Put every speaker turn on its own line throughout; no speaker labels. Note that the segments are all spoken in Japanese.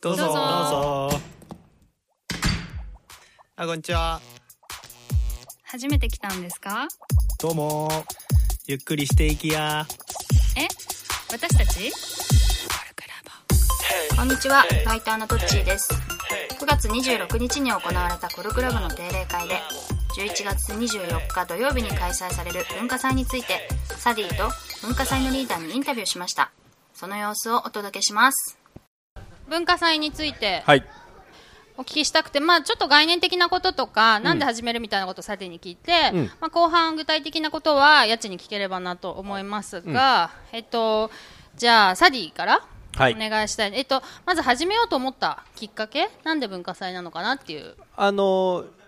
どうぞ。
どうぞ。
どうぞあこんにちは。
初めて来たんですか？
どうも。ゆっくりしていきや。
え？私たち？
こんにちは、ライターのトッチーです。9月26日に行われたコルクラブの定例会で、11月24日土曜日に開催される文化祭について、サディと文化祭のリーダーにインタビューしました。その様子をお届けします。
文化祭について。
はい。
お聞きしたくて、まあ、ちょっと概念的なこととか、なんで始めるみたいなことをさてに聞いて、
うん。
まあ、後半具体的なことは家賃に聞ければなと思いますが、えっと、じゃあサディから
はい。
お願いしたい、えっと、まず始めようと思ったきっかけなんで文化祭なのかなっていう。
あのー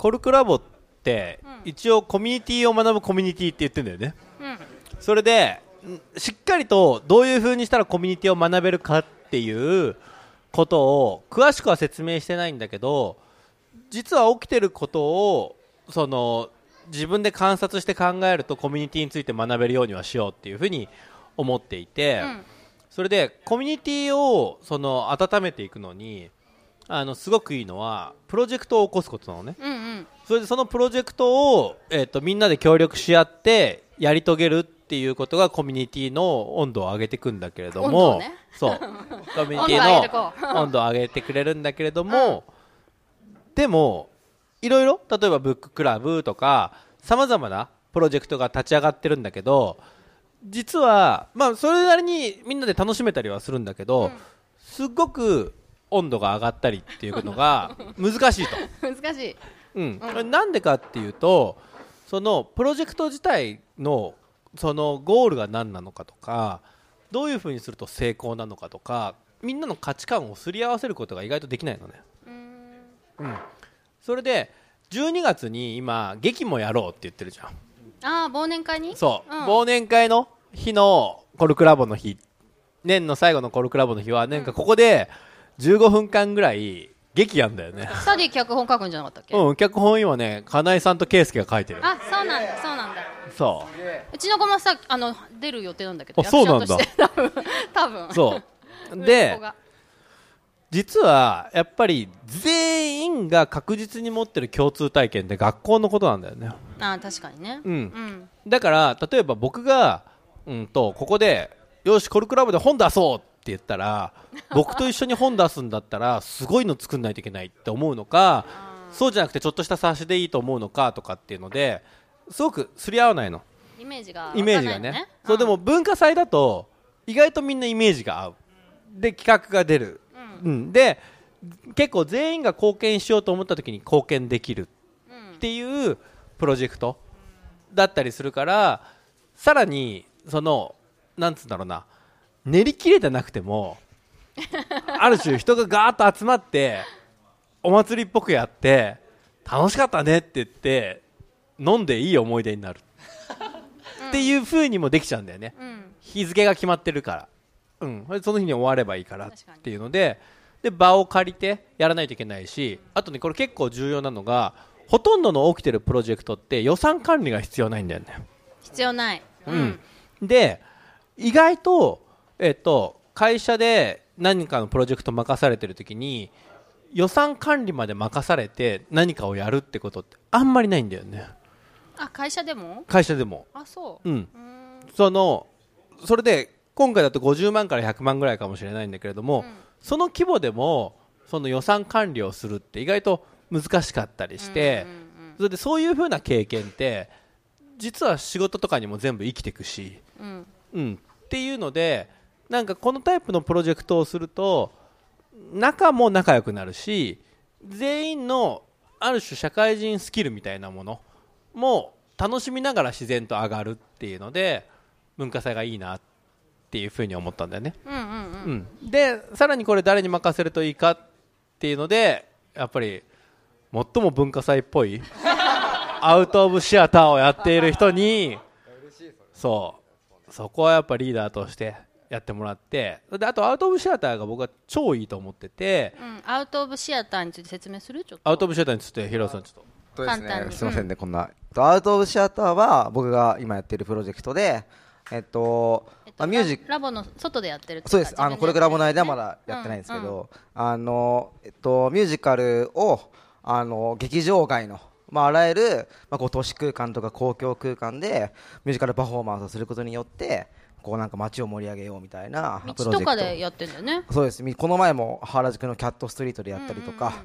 コルクラボって、一応コミュニティを学ぶコミュニティって言ってんだよね。
うん。
それで、んしっかりとどういう風にしたらコミュニティを学べるかっていうことを詳しくは説明してないんだけど、実は起きてることを、その、自分で観察して考えるとコミュニティについて学べるようにはしようっていうふうに思っていて、
うん。
それでコミュニティをその温めていくのにあのすごくいいのはプロジェクトを起こすことなのね。
うんうん。
それでそのプロジェクトを、えー、とみんなで協力し合ってやり遂げるっていうことがコミュニティの温度を上げていくんだけれど
温度
も、
をね。
そう。コミュニティの温度を上げてくれるんだけれども、でもいろいろ例えばブッククラブとかさまざまなプロジェクトが立ち上がってるんだけど実は、まあ、それなりにみんなで楽しめたりはするんだけど、すっごく温度が上がったりっていうのが 難しいと。
難しい。
うん、これなんでかっていうとそのプロジェクト自体のそのゴールが何なのかとかどういうふうにすると成功なのかとかみんなの価値観をすり合わせることが意外とできないのね、うん、それで12月に今劇もやろうって言ってるじゃん。
ああ忘年会に？
そう、
ん。
忘年会の日のコルクラボの日。年の最後のコルクラボの日はなんかここで15分間ぐらい劇やんだよね。
サディ脚本書くんじゃなかったっけ、
うん、脚本今ね、金井さんと圭介が書いてる。
あそうなんだそう
う
ちの子もさあの出る予定なんだけど
あそうなんだ
役者として多分多分
う。そう。で実は、やっぱり、全員が確実に持ってる共通体験って学校のことなんだよね。
あー確かにね
うん。
うん
だから、例えば僕が、うんと、ここで、よし、コルクラブで本出そうって言ったら、僕と一緒に本出すんだったら、すごいの作んないといけないって思うのか、そうじゃなくてちょっとした冊子でいいと思うのかとかっていうので、すごくすり合わないの。
イメージが
イメージがね。そうでも文化祭だと意外とみんなイメージが合う。で企画が出る、うん。で結構全員が貢献しようと思った時に貢献できる。っていうプロジェクトだったりするからさらにそのなんつうんだろうな。練り切れてなくても ある種人がガーッと集まってお祭りっぽくやって楽しかったねって言って飲んでいい思い出になる。っていう風にもできちゃうんだよね、
うん。
日付が決まってるから、うん、それでその日に終わればいいからっていうのでで場を借りてやらないといけないしあとねこれ結構重要なのがほとんどの起きてるプロジェクトって予算管理が必要ないんだよね、
必要ない。
うん。で意外と,、えっと会社で何かのプロジェクト任されてる時に予算管理まで任されて何かをやるってことってあんまりないんだよね
あ会社でも？
会社でも。
あそう。
うん。そのそれで今回だと50万から100万ぐらいかもしれないんだけれども、その規模でもその予算管理をするって意外と難しかったりして、それでそういうふうな経験って実は仕事とかにも全部生きていくし、
うん。
うん、っていうのでなんかこのタイプのプロジェクトをすると仲も仲良くなるし全員のある種社会人スキルみたいなものも楽しみながら自然と上がるっていうので文化祭がいいなっていうふうに思ったんだよね、
うんうんうん。
うん、でさらにこれ誰に任せるといいかっていうのでやっぱり最も文化祭っぽいアウト・オブ・シアターをやっている人にそう。そこはやっぱリーダーとしてやってもらってであとアウト・オブ・シアターが僕は超いいと思ってて。
うん。アウト・オブ・シアターについて説明する？ちょっと。
アウト・オブ・シアターについてヒロさんちょっと
とですね。すみませんね、こんな。とアウト・オブ・シアターは僕が今やっているプロジェクトで、えっと、
えっ
まあ、ミュージック
ラボの外でやってる
そうです。あのこれからラボ内ではまだやってないんですけど、あのえっとミュージカルをあの劇場外のまあ、あらゆる、まあ、こう都市空間とか公共空間でミュージカルパフォーマンスをすることによってこうなんか街を盛り上げようみたいなプロジェクト。
道とかでやってんだよね。
そうです。みこの前も原宿のキャットストリートでやったりとか、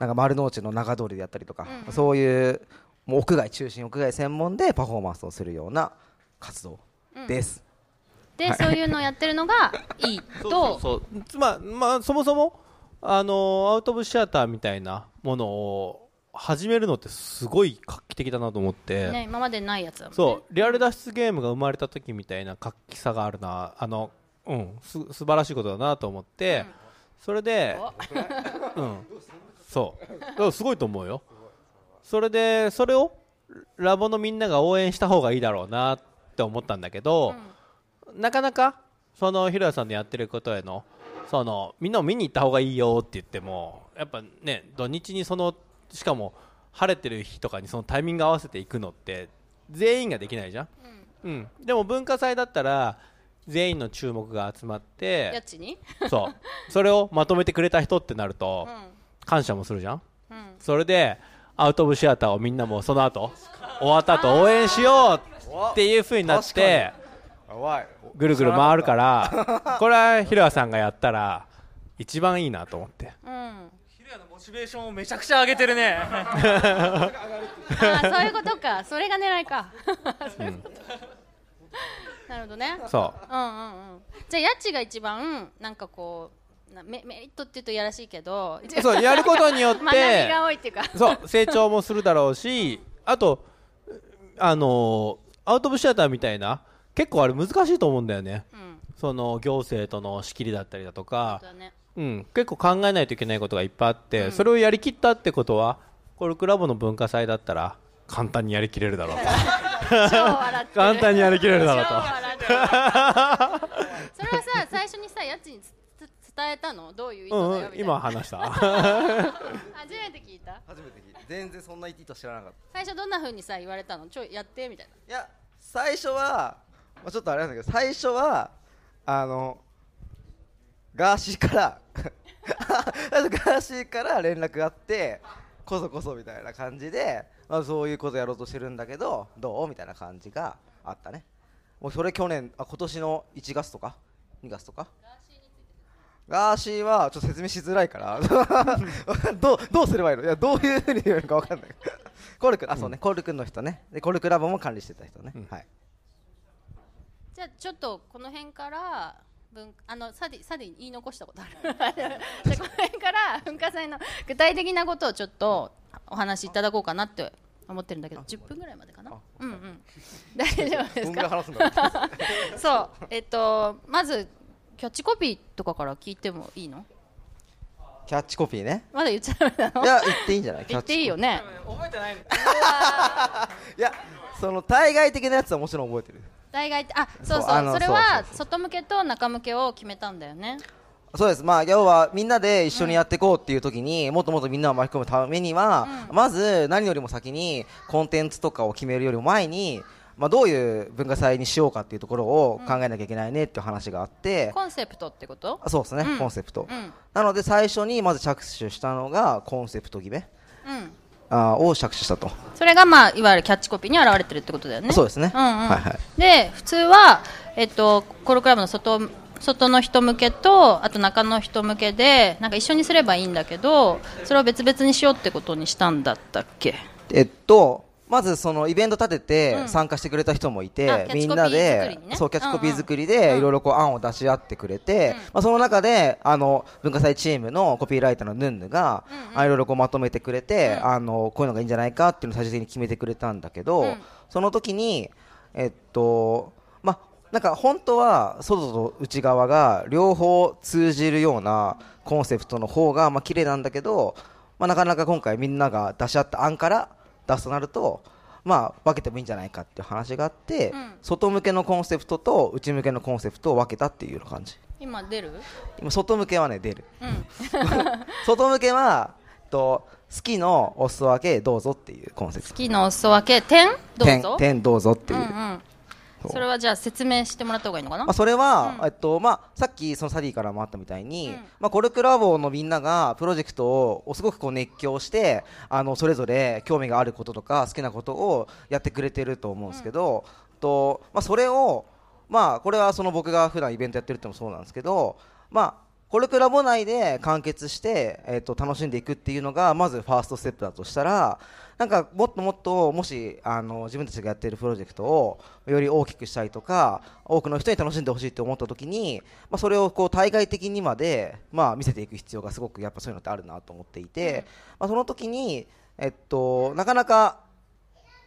なんか丸の内の中通りでやったりとか、そういうもう屋外中心屋外専門でパフォーマンスをするような活動です、
で、そういうのをやってるのがいいと。
そうつままあそもそもあのアウト・オブ・シアターみたいなものを始めるのってすごい画期的だなと思って、
ね今までないやつだもんね。
そう。リアル脱出ゲームが生まれた時みたいな画期さがあるな。あのうん。す素晴らしいことだなと思って、それでうん そう。だからすごいと思うよ。それでそれをラボのみんなが応援した方がいいだろうなって思ったんだけど、なかなかそのひろやさんのやってることへのそのみんなを見に行った方がいいよって言ってもやっぱね土日にそのしかも晴れてる日とかにそのタイミング合わせていくのって全員ができないじゃん、うん。でも文化祭だったら全員の注目が集まって
やっちに？
そう。それをまとめてくれた人ってなると感謝もするじゃん、
ん。
それでアウト・オブ・シアターをみんなもその後終わった後応援しようっていう風になってぐるぐる回るから これはひろやさんがやったら一番いいなと思って。
うん。
ヒロヤのモチベーションをめちゃくちゃ上げてるね。
ああそういうことか。それが狙いか。なるほどね。
そ
う。んうんうん。じゃあやっちが一番なんかこうなメメリットって言うとやらしいけど
う そうやることによっ
学び
て
が多いっていうか。
そう成長もするだろうしあとあのアウト・オブ・シアターみたいな結構あれ難しいと思うんだよね。
うん。
その行政との仕切りだったりだとか。
ね。
うん、結構考えないといけないことがいっぱいあって、それをやりきったってことはコルクラボの文化祭だったら簡単にやりきれるだろうと。簡単にやりきれるだろう
超
と
それはさ最初にさやっちにつつ伝えたの？どういう意図だよ？
うん、うん、
みたいな。
今話した？
初めて聞いた？
初めて聞いて全然そんな意図知らなかった。
最初どんな風にさ言われたの？ちょいやってみたいな。い
や最初は、まあ、ちょっとあれなんだけど最初はあのガーシーから ガーシーから連絡があってこそこそみたいな感じで、まあ、そういうことやろうとしてるんだけどどう？みたいな感じがあったね。もうそれ去年あ今年の1月とか2月とか？ガーシーはちょっと説明しづらいから。どうどうすればいいの？いやどういうふうに言うのか分かんない。コルクあそうね、コルクの人ね。でコルクラボも管理してた人ね、はい。
じゃあちょっとこの辺から文あのサディサディ言い残したことある。じゃあこの辺から文化祭の具体的なことをちょっとお話しいただこうかなって思ってるんだけど10分ぐらいまでかな？うんうん。大丈夫ですか？そう。えっとまずキャッチコピーとかから聞いてもいいの？
キャッチコピーね。
まだ言っちゃダメなの？
いや言っていいんじゃない？
言っていいよね。
覚えてない
いやその対外的なやつはもちろん覚えてる。
大概あそうそう
そ
れは外向けと中向けを決めたんだよね。
そうです。まあ要はみんなで一緒にやっていこうっていう時に、もっともっとみんなを巻き込むためには、まず何よりも先にコンテンツとかを決めるよりも前にまあ、どういう文化祭にしようかっていうところを考えなきゃいけないねっていう話があって、
コンセプトってこと？
あそうですね、
うん。
コンセプト、
うん。
なので最初にまず着手したのがコンセプト決め。
うん。
あーを着手したと、
それがまあいわゆるキャッチコピーに表れてるってことだよね。
そうですね、
うんうん。
はいはい。
で普通は、えっと、コロクラブの外外の人向けとあと中の人向けでなんか一緒にすればいいんだけどそれを別々にしようってことにしたんだったっけ？
えっとまずそのイベント立て
うん。
て参加してくれた人もいて、みんなでそうキャッチコピー作り
うん
で
うん。
いろいろこう案を出し合ってくれて、まあ、その中であの文化祭チームのコピーライターのヌンヌがあいろいろこうまとめてくれて、あのこういうのがいいんじゃないかっていうのを最終的に決めてくれたんだけど、
うん。
その時にえっとまあなんか本当は外と内側が両方通じるようなコンセプトの方がまあ綺麗なんだけど、まあ、なかなか今回みんなが出し合った案から出すとなると、まあ、分けてもいいんじゃないかっていう話があって、
うん。
外向けのコンセプトと内向けのコンセプトを分けたっていう感じ。
今出る？
今外向けはね出る。
うん。
外向けはと好きのお裾分けどうぞっていうコンセプト。
好きのお裾分け点？どうぞ？
点点どうぞっていう、
うんうん
そ
れはじゃあ説明してもらった方がいいのかな、
まあ、それは、
うん。
えっとまあ、さっきそのサディからもあったみたいに、
うん。
まあ、コルクラボのみんながプロジェクトをすごくこう熱狂してあのそれぞれ興味があることとか好きなことをやってくれてると思うんですけど、とまあ、それを、まあ、これはその僕が普段イベントやってるってのもそうなんですけど、まあ、コルクラボ内で完結して、えっと楽しんでいくっていうのがまずファーストステップだとしたらなんかもっともっともしあの自分たちがやっているプロジェクトをより大きくしたいとか多くの人に楽しんでほしいと思った時に、まあ、それをこう対外的にまで、まあ、見せていく必要がすごくやっぱそういうのってあるなと思っていて、まあ、その時に、えっと、なかなか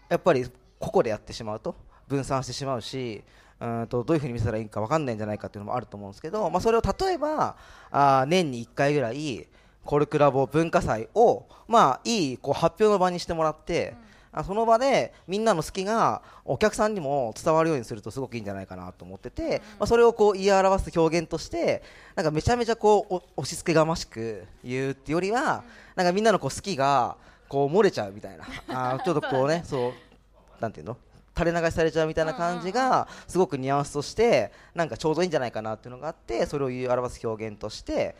やっぱり個々でやってしまうと分散してしまうしうんとどういうふうに見せたらいいか分かんないんじゃないかっていうのもあると思うんですけど、まあ、それを例えばあー年に1回ぐらいコルクラボ文化祭を、まあ、いいこう発表の場にしてもらって、あその場でみんなの好きがお客さんにも伝わるようにするとすごくいいんじゃないかなと思ってて、まあ、それをこう言い表す表現としてなんかめちゃめちゃこうお押し付けがましく言うっていうよりはなんかみんなのこう好きがこう漏れちゃうみたいな。あーちょっとこうね そうなんていうの？垂れ流しされちゃうみたいな感じがすごくニュアンスとしてなんかちょうどいいんじゃないかなっていうのがあってそれを言い表す表現として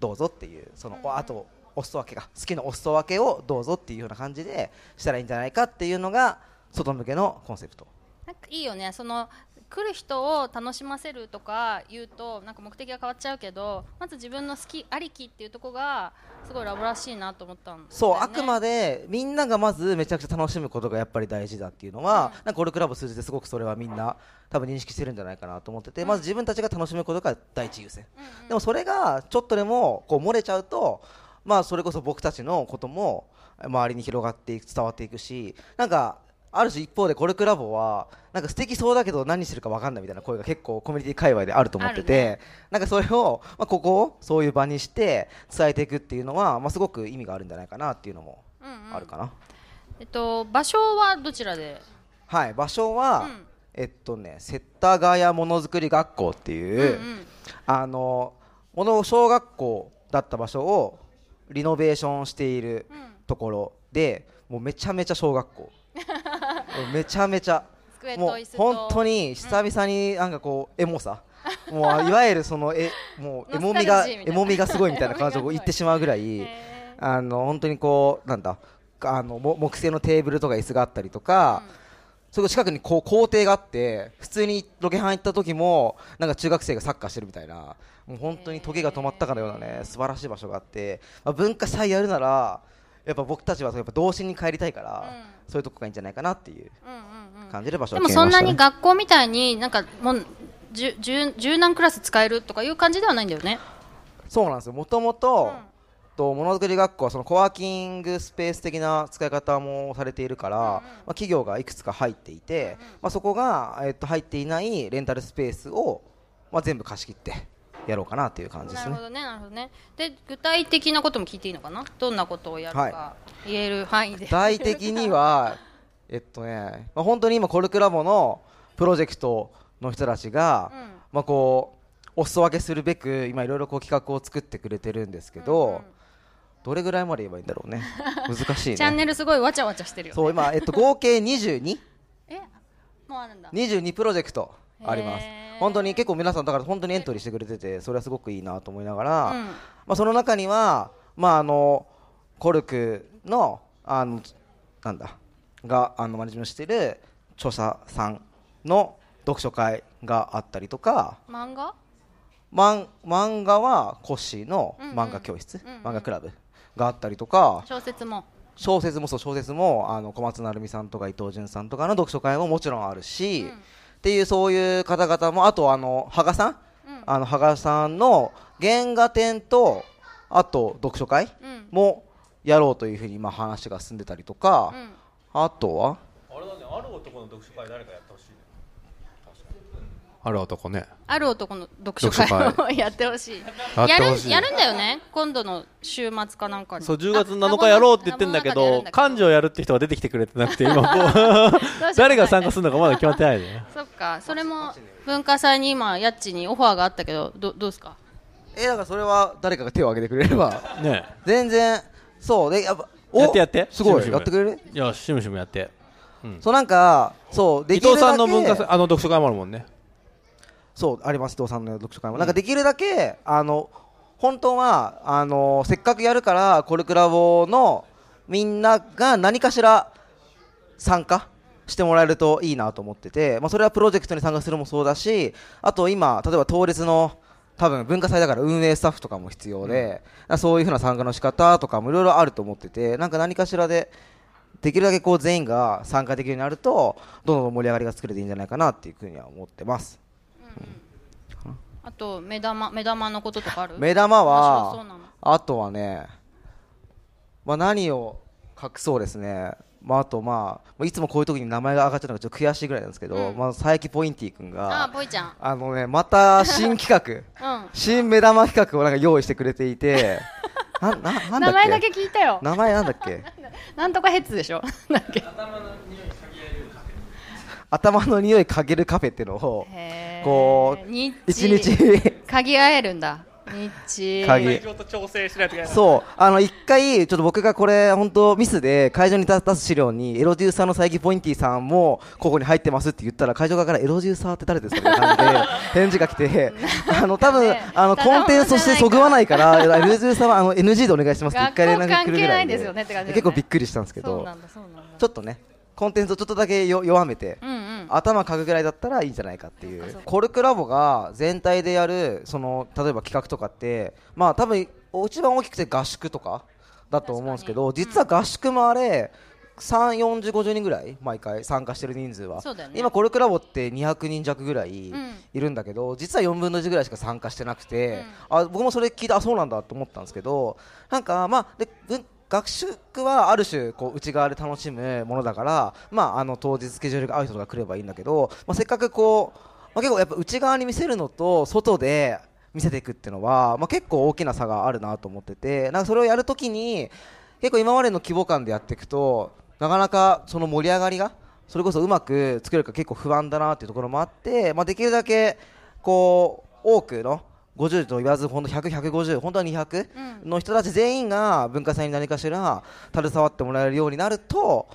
どうぞっていうそのあとお裾分けが好きなお裾分けをどうぞっていうような感じでしたらいいんじゃないかっていうのが外向けのコンセプト。
なんかいいよねその来る人を楽しませるとか言うとなんか目的が変わっちゃうけどまず自分の好きありきっていうところがすごいラボらしいなと思ったんね。
そう、あくまでみんながまずめちゃくちゃ楽しむことがやっぱり大事だっていうのは、なんかコルクラブを通じてすごくそれはみんな多分認識してるんじゃないかなと思ってて、まず自分たちが楽しむことが第一優先、でもそれがちょっとでもこう漏れちゃうと、まあ、それこそ僕たちのことも周りに広がっていく伝わっていくしなんかある種一方でコルクラボはなんか素敵そうだけど何してるか分かんないみたいな声が結構コミュニティ界隈であると思ってて、
ある
なんかそれを、まあ、ここをそういう場にして伝えていくっていうのは、まあ、すごく意味があるんじゃないかなっていうのも
うんうん。
あるかな、
えっと場所はどちらで？
はい場所は、
うん。
えっとね世田谷ものづくり学校っていう、
うんうん。
あのもの小学校だった場所をリノベーションしている
うん。
ところでもうめちゃめちゃ小学校めちゃめちゃ。
机
もう本当に久々になんかこうエモさ、もういわゆるそのえもうエモみがエモみがすごいみたいな感じを言ってしまうぐらい
へ
あの本当にこうなんだあのも木製のテーブルとか椅子があったりとか、そこ近くにこう校庭があって普通にロケハン行った時もなんか中学生がサッカーしてるみたいなもう本当に時が止まったかのようなね素晴らしい場所があって、まあ、文化祭やるならやっぱ僕たちはやっぱ童心に帰りたいから、そういうとこがいいんじゃないかなっていう
うんうんうん。
感じで場所
でもそんなに学校みたいになんかもう十十十何クラス使えるとかいう感じではないんだよね。
そうなんですよ。もともととものづくり学校はそのコワーキングスペース的な使い方もされているから、まあ、企業がいくつか入っていて、まあ、そこが、えっと入っていないレンタルスペースを、まあ、全部貸し切ってやろうかなという感じですね
なるほどねなるほどね。で具体的なことも聞いていいのかな？どんなことをやるか
は
言える範囲で。
具体的には えっとね、まあ、本当に今コルクラボのプロジェクトの人たちが、
うん
まあ、こうお裾分けするべく今いろいろこう企画を作ってくれてるんですけど、どれぐらいまで言えばいいんだろうね？難しいね
チャンネルすごいわちゃわちゃしてるよ、ね。
そう今、えっと、合計22
え？もうあるんだ。
22プロジェクトあります。本当に結構皆さんだから本当にエントリーしてくれててそれはすごくいいなと思いながら、
うん。
まあ、その中には、まあ、あのコルクのあのなんだがあのマネジメントしている著者さんの読書会があったりとか
漫画？
漫漫画はコッシーの漫画教室、
うんうん。
漫画クラブがあったりとか、
小説も。
小説もそう小説もあの小松成美さんとか伊藤潤さんとかの読書会ももちろんあるし、
うん
っていうそういう方々もあとあの羽賀さん、
うん。
あの羽賀さんの原画展とあと読書会
うん。
もやろうというふうに今話が進んでたりとか、
うん。
あとは？
あれだねある男の読書会誰かやってほしい。ねある男ね。
ある男の読書会を やってほしい。
やってほしい。
やるやるんだよね。今度の週末かなんかに。
そう10月7日やろうって言ってんだけど幹事をやるって人が出てきてくれてなくて今こう 誰が参加するのかまだ決まってないね
そっか、それも文化祭に今、やっちにオファーがあったけど、どどうですか？
えだからそれは誰かが手を挙げてくれれば。
ね。
全然そう。でやっぱお
やってやって。
すごい。やって。くれる？
いやしむしむやって。うん。
そうなんかそうで
伊
きるだけ
藤さんの文化祭あの読書会もあるもんね
そうあります伊藤さんの読書会も、なんかできるだけあの本当はあのせっかくやるからコルクラボのみんなが何かしら参加してもらえるといいなと思ってて、まあ、それはプロジェクトに参加するもそうだしあと今例えば当日の多分文化祭だから運営スタッフとかも必要で、そういうふうな参加の仕方とかもいろいろあると思っててなんか何かしらでできるだけこう全員が参加できるようになるとどんどん盛り上がりが作れていいんじゃないかなっていうふうには思ってます
あと目玉目玉のこととかある？
目玉はあとはね、まあ、何を隠そうですね、まあ、あとまあいつもこういう時に名前が上がっちゃうのがちょっと悔しいぐらいなんですけど、
うん。
まあ、佐伯ポインティ君
あ
が
ぽいちゃん。
あのねまた新企画
うん。
新目玉企画をなんか用意してくれていて なななんだっけ？
名前だけ聞いたよ。
名前なんだっけ？
なんとかヘッズでしょ？なんだっけ？
頭の匂い嗅げるカフェっていうのをこう一
チ
日。
嗅ぎ合えるんだ。
会場と調整しないといけない。
そう、あの一回、ちょっと僕がこれ、本当ミスで会場に出す資料に、エロデューサーの佐伯ポインティさんもここに入ってますって言ったら、会場側からエロデューサーって誰ですかみたいな感じで 返事が来て、あの多分
ね
あのコンテンツとしてそぐわないから、エロデューサーはあの NG でお願いしますって一回連絡来るぐらい
学校関係ないですよねって感じだよね。
結構びっくりしたんですけど、ちょっとね、コンテンツをちょっとだけよ弱めて。
うんうん。
頭かくぐらいだったらいいんじゃないかってい
そう
コルクラボが全体でやるその例えば企画とかってまあ多分一番大きくて合宿とかだと思うんですけど、実は合宿もあれ3、40、50人ぐらい毎回参加してる人数は、
ね。
今コルクラボって200人弱ぐらい
うん。
いるんだけど、実は4分の1ぐらいしか参加してなくて、あ僕もそれ聞いてあそうなんだと思ったんですけどなんかまあでぶ学宿はある種こう内側で楽しむものだから、まあ、あの当日スケジュールが合う人が来ればいいんだけど、まあ、せっかくこう、まあ、結構やっぱ内側に見せるのと外で見せていくっていうのは、まあ、結構大きな差があるなと思っててなんかそれをやるときに結構今までの規模感でやっていくとなかなかその盛り上がりがそれこそうまく作れるか結構不安だなっていうところもあって、まあ、できるだけこう多くの50と言わず本当100、150本当は200の人たち全員が文化祭に何かしら携わってもらえるようになると、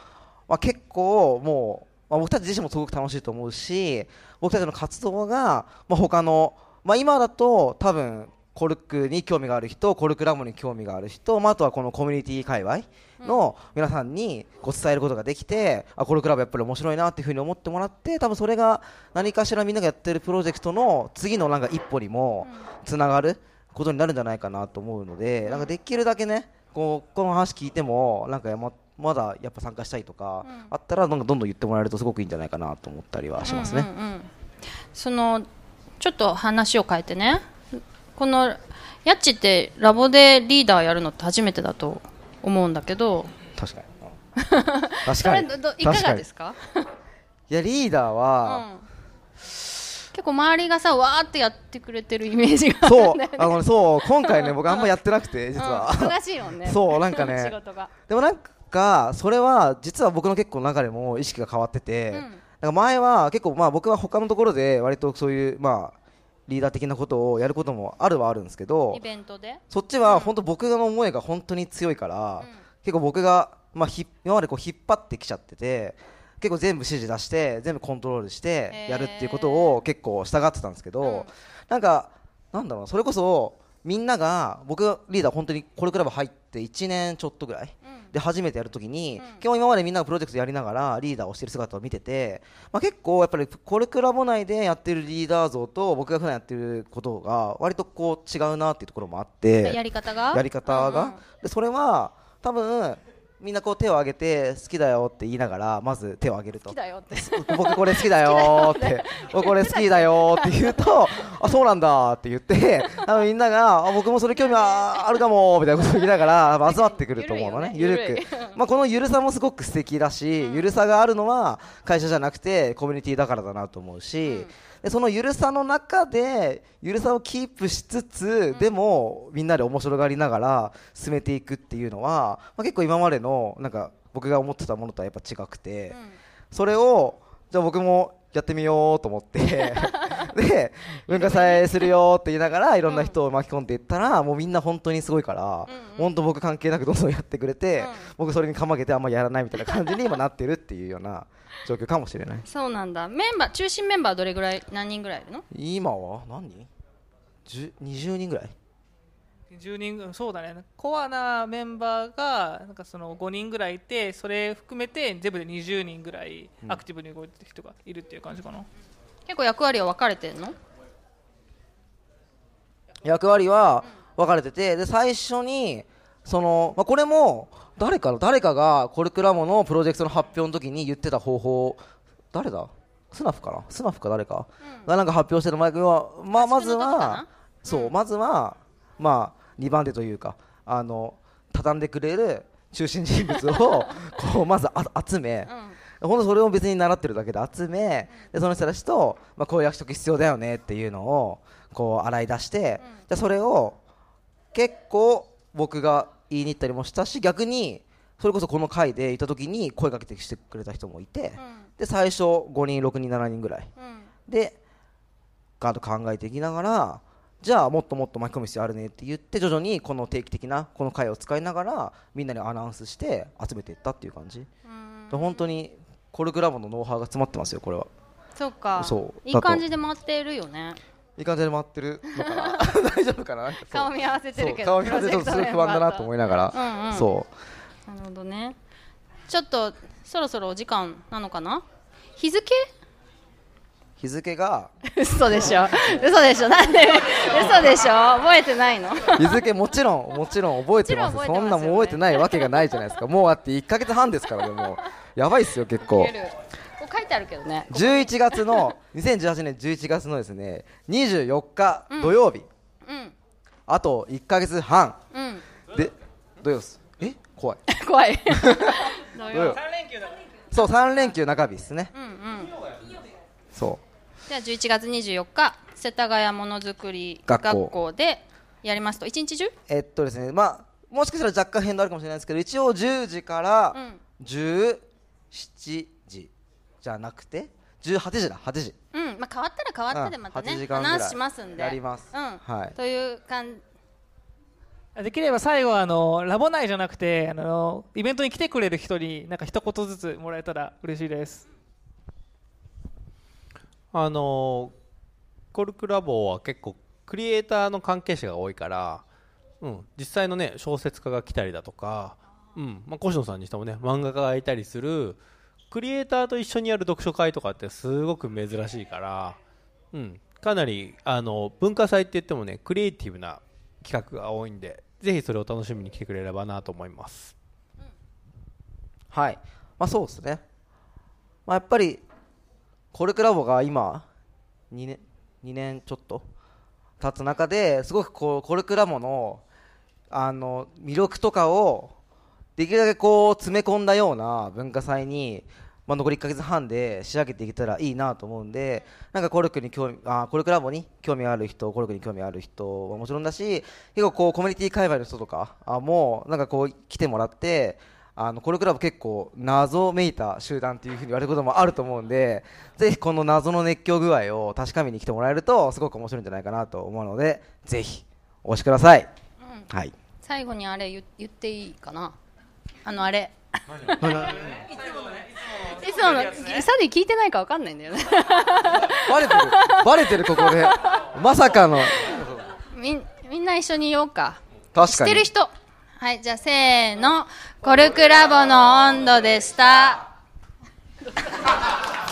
まあ、結構もう、まあ、僕たち自身もすごく楽しいと思うし僕たちの活動が、まあ、他の、まあ、今だと多分コルクに興味がある人コルクラボに興味がある人、まあ、あとはこのコミュニティ界隈の皆さんにこう伝えることができて、あコルクラボやっぱり面白いなっていうふうに思ってもらって多分それが何かしらみんながやってるプロジェクトの次のなんか一歩にもつながることになるんじゃないかなと思うので、なんかできるだけねこうこの話聞いてもなんかままだやっぱ参加したいとか、あったらなんかどんどん言ってもらえるとすごくいいんじゃないかなと思ったりはしますね。
うんうんうん。そのちょっと話を変えてね。このヤッチってラボでリーダーやるのって初めてだと思うんだけど。
確かに。う ん確かに。
いかがですか？
いやリーダー
う
は、
ん。結構周りがさわーってやってくれてるイメージがあ
そう。あのそう。今回ね僕あんまやってなくて実
うん。
は、
忙しいもんね。
そうなんかね。でもなんかそれは実は僕の結構中でも意識が変わってて、
うん。
なんか前は結構まあ僕は他のところで割とそういうまあリーダー的なことをやることもあるはあるんですけど
イベントで？
そっちは本当僕の思いが本当に強いから、結構僕が、まあ、ひ今までこう引っ張ってきちゃってて結構全部指示出して全部コントロールしてやるっていうことを結構従ってたんですけど、
うん。
なんかなんだろうそれこそみんなが僕がリーダー本当にこれクラブ入って1年ちょっとぐらい、で初めてやるときに、基本今までみんながプロジェクトやりながらリーダーをしてる姿を見てて、まあ、結構やっぱりコルクラボ内でやってるリーダー像と僕が普段やってることが割とこう違うなっていうところもあって
やり方が？
やり方が、
うんうん。
でそれは多分みんなこう手を挙げて好きだよって言いながらまず手を挙げると。
好きだよって。
僕これ好きだよーって。僕これ好きだよーって言うとあそうなんだって言って 多分みんながあ僕もそれ興味ああるかもーみたいなことを言いながら集まってくると思うのね。ゆるく。まあこのゆるさもすごく素敵だし、ゆるさがあるのは会社じゃなくてコミュニティだからだなと思うし、でそのゆるさの中でゆるさをキープしつつ、でもみんなで面白がりながら進めていくっていうのは、まあ、結構今までのなんか僕が思ってたものとはやっぱ違くて、それをじゃあ僕もやってみようと思ってで文化祭するよって言いながらいろんな人を巻き込んでいったら、もうみんな本当にすごいから、本当僕関係なくどんどんやってくれて、僕それにかまけてあんまやらないみたいな感じに今 なってるっていうような状況かもしれない。
そうなんだ。メンバー中心メンバーどれぐらい何人ぐらいいるの？
今は何人？10 20人ぐらい
？10人ぐそうだね。コアなメンバーがなんかその5人ぐらいいてそれ含めて全部で20人ぐらいアクティブに動いてる人がいるっていう感じかな、
結構役割は分かれてんの？
役割は分かれててで最初にその、まあ、これも誰かの誰かがコルクラボのプロジェクトの発表の時に言ってた方法誰だ？スナフかな？スナフか誰か、がなんか発表してる前は、まあ、まずは
な
そう、まずはまあ2番手というかあの畳んでくれる中心人物を こうまずあ集め、本当それを別に習ってるだけで集めでその人たちと、まあ、こういう役職必要だよねっていうのをこう洗い出して、じゃあそれを結構僕が言いに行ったりもしたし逆にそれこそこの回でいた時に声かけてしてくれた人もいて、で最初5人6人7人ぐらい、でガード考えていきながらじゃあもっともっと巻き込む必要あるねって言って徐々にこの定期的なこの回を使いながらみんなにアナウンスして集めていったっていう感じ。本当にコルクラボのノウハウが詰まってますよこれは。
そうか。
そう。
いい感じで回ってるよね。
いい感じで回ってる。のかな大丈夫かな？
顔見合わせてるけど
そう顔見合わせちょっとすごい不安だなと思いながら、
うんうん。
そう。
なるほどね。ちょっとそろそろお時間なのかな？日付？
日付が
嘘でしょ。嘘でしょ。なんで？嘘でしょ。覚えてないの？
日付もちろんもちろん覚えてます。そんなもん覚えてないわけがないじゃないですか。もうあって1か月半ですからねもうやばいっすよ結構。
こう書いてあるけどね。
11月の2018年11月のですね24日土曜日、
うん。
あと1か月半。
うん。
で土曜です。え？怖い。
怖い。
土曜。そう3連休中日ですね。
うんうん。
そ
じゃあ11月24日世田谷ものづくり学校でやりますと。一日中？
うえっとですねまあもしかしたら若干変動あるかもしれないですけど一応10時から
うん
17時。じゃなくて？18時だ。8時。
うん。まあ変わったら変わったでまた
うん
ね。
8時間ぐらい。
アナウンスしますんで。
やります。
うん。
はい。
という感
できれば最後はあのラボ内じゃなくてあのイベントに来てくれる人になんか一言ずつもらえたら嬉しいです。
あのコルクラボは結構クリエイターの関係者が多いから、うん、実際のね小説家が来たりだとか、うん。まあ、越野さんにしてもね漫画家がいたりするクリエイターと一緒にやる読書会とかってすごく珍しいから、うん、かなりあの文化祭って言ってもねクリエイティブな企画が多いんでぜひそれを楽しみに来てくれればなと思います。
はい。まあそうですね。まあやっぱりコルクラボが今2年2年ちょっと経つ中ですごくこうコルクラボのあの魅力とかをできるだけこう詰め込んだような文化祭に、まあ、残り1ヶ月半で仕上げていけたらいいなと思うんでなんかコルクに興味あコルクラボに興味ある人コルクに興味ある人はもちろんだし結構こうコミュニティ界隈の人とかあもうなんかこう来てもらってあのコルクラボ結構謎めいた集団っていうふうに言われることもあると思うんでぜひこの謎の熱狂具合を確かめに来てもらえるとすごく面白いんじゃないかなと思うのでぜひお越しください、はい。
最後にあれ言言っていいかな？あのあれ。いつものサディ聞いてないかわかんないんだよね。
バレてるバレてるここで。まさかの。
みんみんな一緒に言おうか。知
確かに。
ってる人。はいじゃあせーの。コルクラボの温度でした